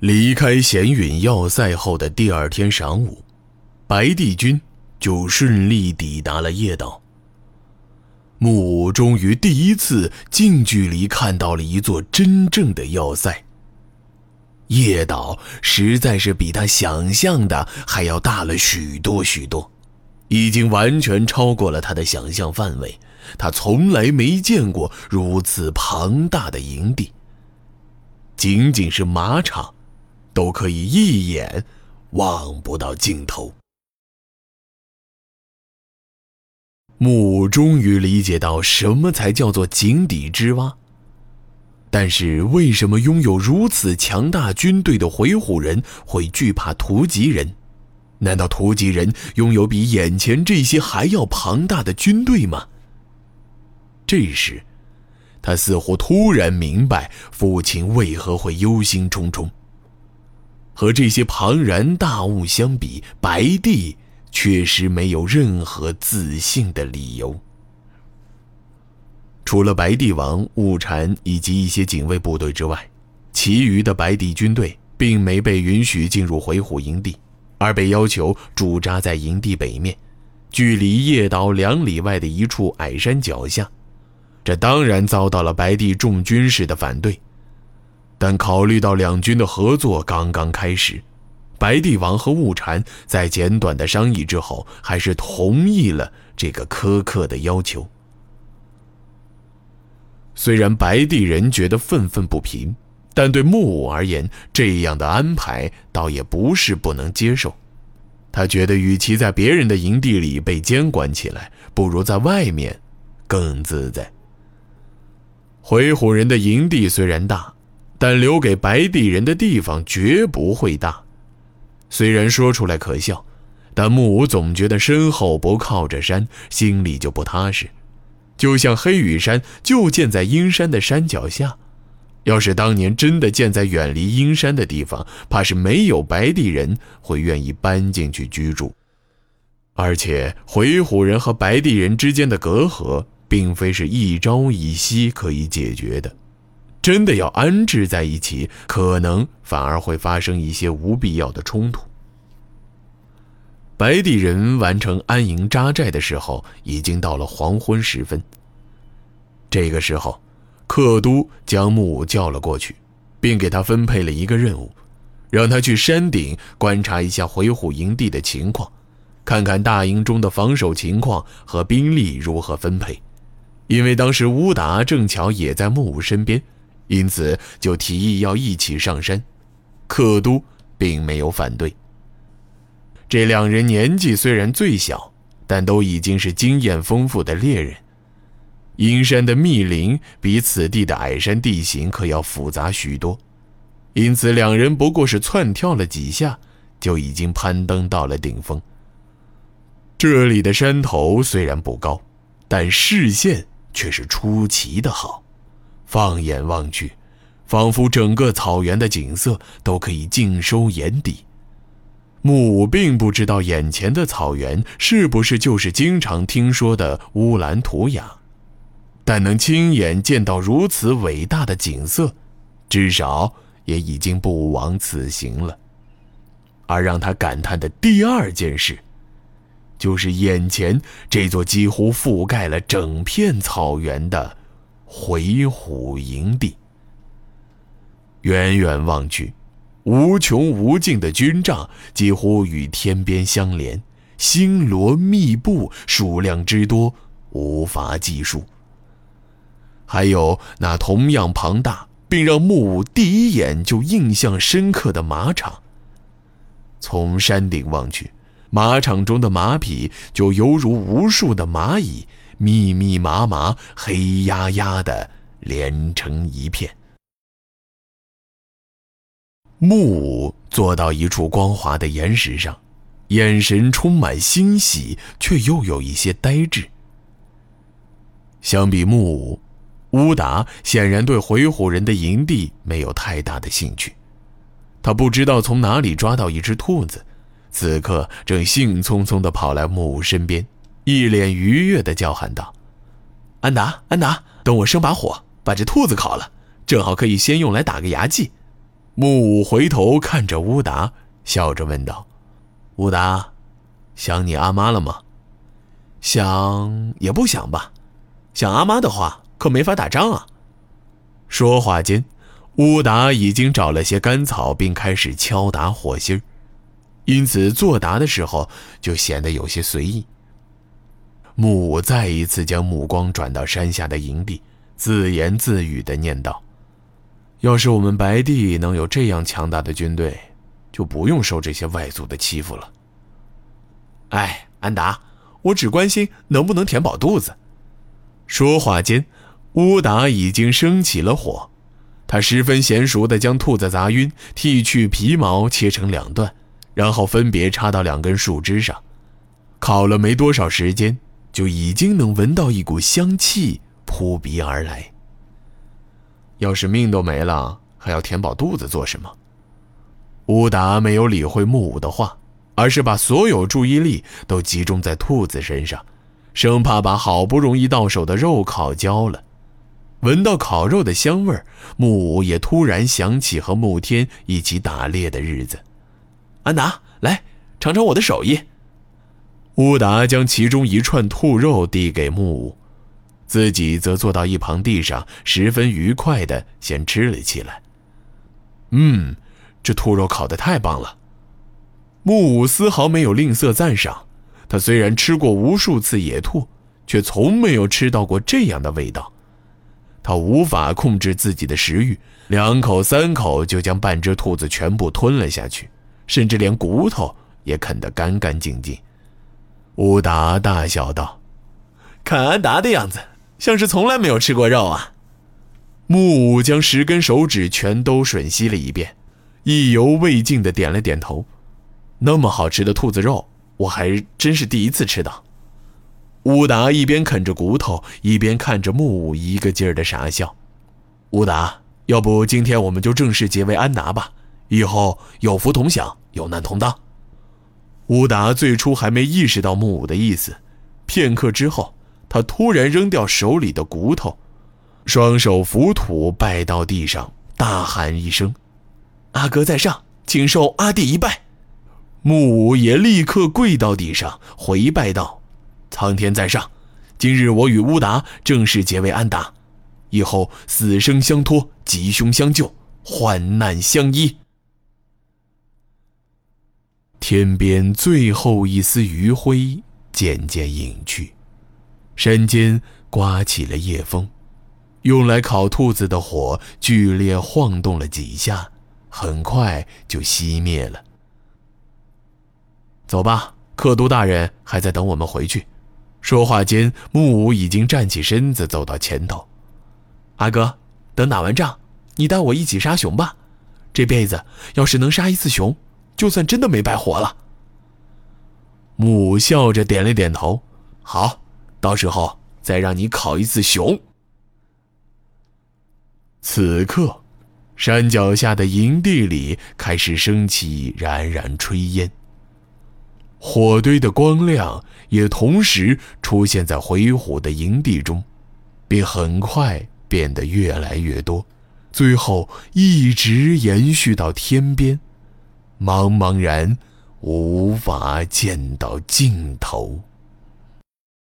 离开闲云要塞后的第二天晌午，白帝军就顺利抵达了夜岛。木武终于第一次近距离看到了一座真正的要塞。夜岛实在是比他想象的还要大了许多许多，已经完全超过了他的想象范围。他从来没见过如此庞大的营地，仅仅是马场。都可以一眼望不到尽头。木终于理解到什么才叫做井底之蛙。但是，为什么拥有如此强大军队的回鹘人会惧怕突棘人？难道突棘人拥有比眼前这些还要庞大的军队吗？这时，他似乎突然明白父亲为何会忧心忡忡。和这些庞然大物相比，白帝确实没有任何自信的理由。除了白帝王、雾禅以及一些警卫部队之外，其余的白帝军队并没被允许进入回鹘营地，而被要求驻扎在营地北面，距离夜岛两里外的一处矮山脚下。这当然遭到了白帝众军士的反对。但考虑到两军的合作刚刚开始，白帝王和物禅在简短的商议之后，还是同意了这个苛刻的要求。虽然白帝人觉得愤愤不平，但对木武而言，这样的安排倒也不是不能接受。他觉得，与其在别人的营地里被监管起来，不如在外面更自在。回鹘人的营地虽然大。但留给白帝人的地方绝不会大，虽然说出来可笑，但木武总觉得身后不靠着山，心里就不踏实。就像黑羽山就建在阴山的山脚下，要是当年真的建在远离阴山的地方，怕是没有白帝人会愿意搬进去居住。而且回鹘人和白帝人之间的隔阂，并非是一朝一夕可以解决的。真的要安置在一起，可能反而会发生一些无必要的冲突。白帝人完成安营扎寨的时候，已经到了黄昏时分。这个时候，克都将木武叫了过去，并给他分配了一个任务，让他去山顶观察一下回鹘营地的情况，看看大营中的防守情况和兵力如何分配。因为当时乌达正巧也在木武身边。因此，就提议要一起上山。克都并没有反对。这两人年纪虽然最小，但都已经是经验丰富的猎人。阴山的密林比此地的矮山地形可要复杂许多，因此两人不过是窜跳了几下，就已经攀登到了顶峰。这里的山头虽然不高，但视线却是出奇的好。放眼望去，仿佛整个草原的景色都可以尽收眼底。木武并不知道眼前的草原是不是就是经常听说的乌兰图雅，但能亲眼见到如此伟大的景色，至少也已经不枉此行了。而让他感叹的第二件事，就是眼前这座几乎覆盖了整片草原的。回鹘营地。远远望去，无穷无尽的军帐几乎与天边相连，星罗密布，数量之多无法计数。还有那同样庞大，并让木武第一眼就印象深刻的马场。从山顶望去，马场中的马匹就犹如无数的蚂蚁。密密麻麻、黑压压的连成一片。木武坐到一处光滑的岩石上，眼神充满欣喜，却又有一些呆滞。相比木武，乌达显然对回鹘人的营地没有太大的兴趣。他不知道从哪里抓到一只兔子，此刻正兴冲冲地跑来木武身边。一脸愉悦地叫喊道：“安达，安达，等我生把火，把这兔子烤了，正好可以先用来打个牙祭。”木武回头看着乌达，笑着问道：“乌达，想你阿妈了吗？”“想也不想吧。想阿妈的话，可没法打仗啊。”说话间，乌达已经找了些干草，并开始敲打火星，因此作答的时候就显得有些随意。木再一次将目光转到山下的营地，自言自语地念道。要是我们白帝能有这样强大的军队，就不用受这些外族的欺负了。哎，安达，我只关心能不能填饱肚子。说话间，乌达已经生起了火，他十分娴熟地将兔子砸晕，剃去皮毛，切成两段，然后分别插到两根树枝上，烤了没多少时间，就已经能闻到一股香气扑鼻而来。要是命都没了，还要填饱肚子做什么？乌达没有理会木武的话，而是把所有注意力都集中在兔子身上，生怕把好不容易到手的肉烤焦了。闻到烤肉的香味儿，木武也突然想起和木天一起打猎的日子。安达，来尝尝我的手艺。乌达将其中一串兔肉递给木武。自己则坐到一旁地上，十分愉快地先吃了起来。嗯，这兔肉烤得太棒了。木武丝毫没有吝啬赞赏。他虽然吃过无数次野兔，却从没有吃到过这样的味道。他无法控制自己的食欲，两口三口就将半只兔子全部吞了下去，甚至连骨头也啃得干干净净。乌达大笑道：“看安达的样子。”像是从来没有吃过肉啊！木武将十根手指全都吮吸了一遍，意犹未尽的点了点头。那么好吃的兔子肉，我还真是第一次吃到。乌达一边啃着骨头，一边看着木武，一个劲儿的傻笑。乌达，要不今天我们就正式结为安达吧，以后有福同享，有难同当。乌达最初还没意识到木武的意思，片刻之后。他突然扔掉手里的骨头，双手扶土拜到地上，大喊一声：“阿哥在上，请受阿弟一拜。”木武也立刻跪到地上，回拜道：“苍天在上，今日我与乌达正式结为安达，以后死生相托，吉凶相救，患难相依。”天边最后一丝余晖渐渐隐去。山间刮起了夜风，用来烤兔子的火剧烈晃动了几下，很快就熄灭了。走吧，克都大人还在等我们回去。说话间，木武已经站起身子，走到前头。阿哥，等打完仗，你带我一起杀熊吧。这辈子要是能杀一次熊，就算真的没白活了。母笑着点了点头，好。到时候再让你烤一次熊。此刻，山脚下的营地里开始升起冉冉炊烟，火堆的光亮也同时出现在回虎的营地中，并很快变得越来越多，最后一直延续到天边，茫茫然无法见到尽头。